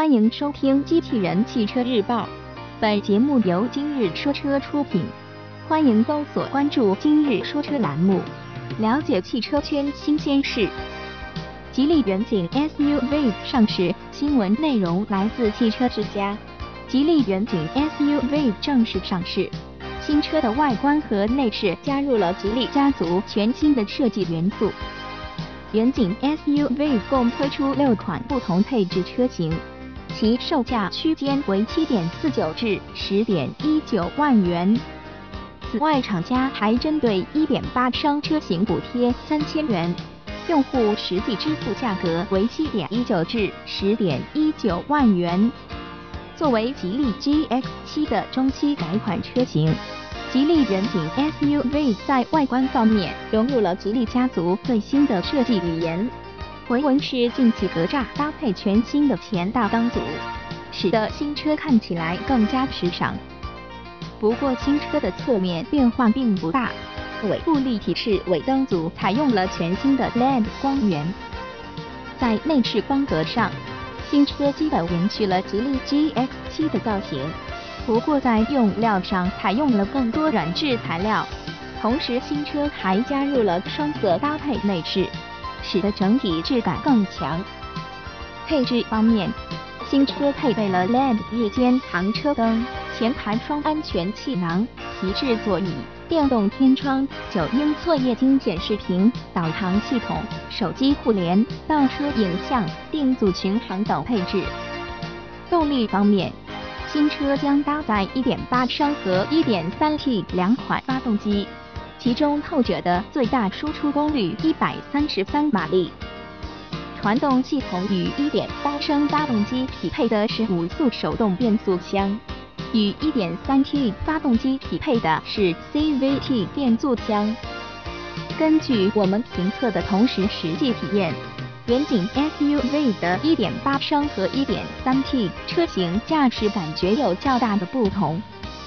欢迎收听《机器人汽车日报》，本节目由今日说车出品。欢迎搜索关注“今日说车”栏目，了解汽车圈新鲜事。吉利远景 SUV 上市新闻内容来自汽车之家。吉利远景 SUV 正式上市，新车的外观和内饰加入了吉利家族全新的设计元素。远景 SUV 共推出六款不同配置车型，其售价区间为七点四九至十点一九万元。此外，厂家还针对一点八升车型补贴三千元，用户实际支付价格为七点一九至十点一九万元。作为吉利 GX7 的中期改款车型。吉利远景 SUV 在外观方面融入了吉利家族最新的设计语言，回纹式进气格栅搭配全新的前大灯组，使得新车看起来更加时尚。不过新车的侧面变化并不大，尾部立体式尾灯组采用了全新的 LED 光源。在内饰风格上，新车基本延续了吉利 GX7 的造型。不过在用料上采用了更多软质材料，同时新车还加入了双色搭配内饰，使得整体质感更强。配置方面，新车配备了 LED 日间行车灯、前排双安全气囊、皮质座椅、电动天窗、九英寸液晶显示屏、导航系统、手机互联、倒车影像、定速巡航等配置。动力方面。新车将搭载1.8升和 1.3T 两款发动机，其中后者的最大输出功率133马力。传动系统与1.8升发动机匹配的是五速手动变速箱，与 1.3T 发动机匹配的是 CVT 变速箱。根据我们评测的同时实际体验。远景 SUV 的1.8升和 1.3T 车型驾驶感觉有较大的不同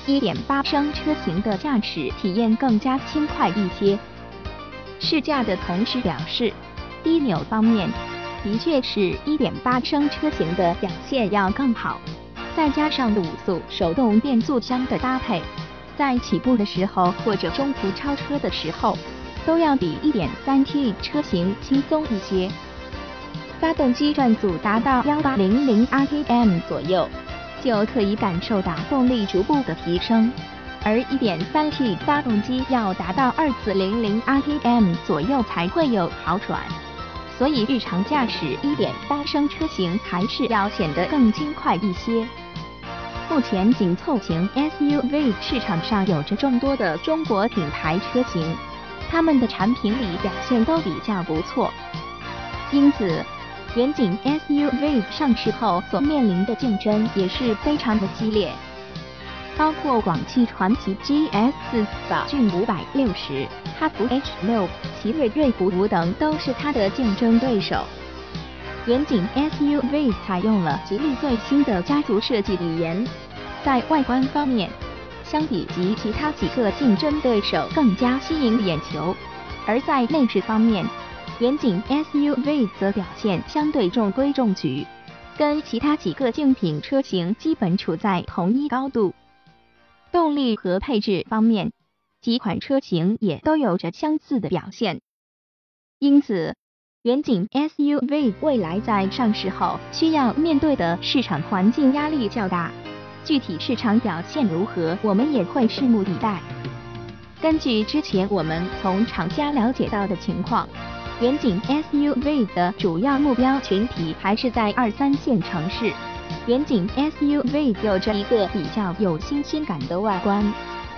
，1.8升车型的驾驶体验更加轻快一些。试驾的同时表示，低扭方面的确是1.8升车型的表现要更好，再加上五速手动变速箱的搭配，在起步的时候或者中途超车的时候，都要比 1.3T 车型轻松一些。发动机转速达到幺八零零 RPM 左右，就可以感受到动力逐步的提升，而一点三 T 发动机要达到二四零零 RPM 左右才会有好转，所以日常驾驶一点八升车型还是要显得更轻快一些。目前紧凑型 SUV 市场上有着众多的中国品牌车型，他们的产品力表现都比较不错，因此。远景 SUV 上市后所面临的竞争也是非常的激烈，包括广汽传祺 GS 宝骏五百六十、哈弗 H 六、奇瑞瑞虎五等都是它的竞争对手。远景 SUV 采用了吉利最新的家族设计语言，在外观方面，相比及其他几个竞争对手更加吸引眼球，而在内饰方面。远景 SUV 则表现相对中规中矩，跟其他几个竞品车型基本处在同一高度。动力和配置方面，几款车型也都有着相似的表现。因此，远景 SUV 未来在上市后需要面对的市场环境压力较大，具体市场表现如何，我们也会拭目以待。根据之前我们从厂家了解到的情况。远景 SUV 的主要目标群体还是在二三线城市。远景 SUV 有着一个比较有新鲜感的外观，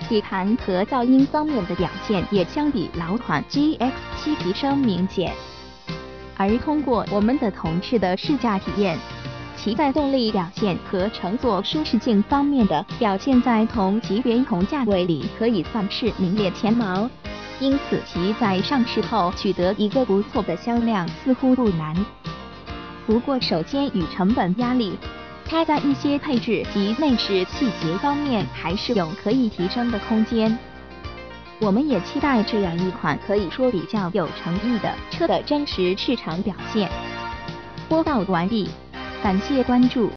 底盘和噪音方面的表现也相比老款 GX7 提升明显。而通过我们的同事的试驾体验，其在动力表现和乘坐舒适性方面的表现，在同级别同价位里可以算是名列前茅。因此，其在上市后取得一个不错的销量似乎不难。不过，首先与成本压力，它在一些配置及内饰细节方面还是有可以提升的空间。我们也期待这样一款可以说比较有诚意的车的真实市场表现。播报完毕，感谢关注。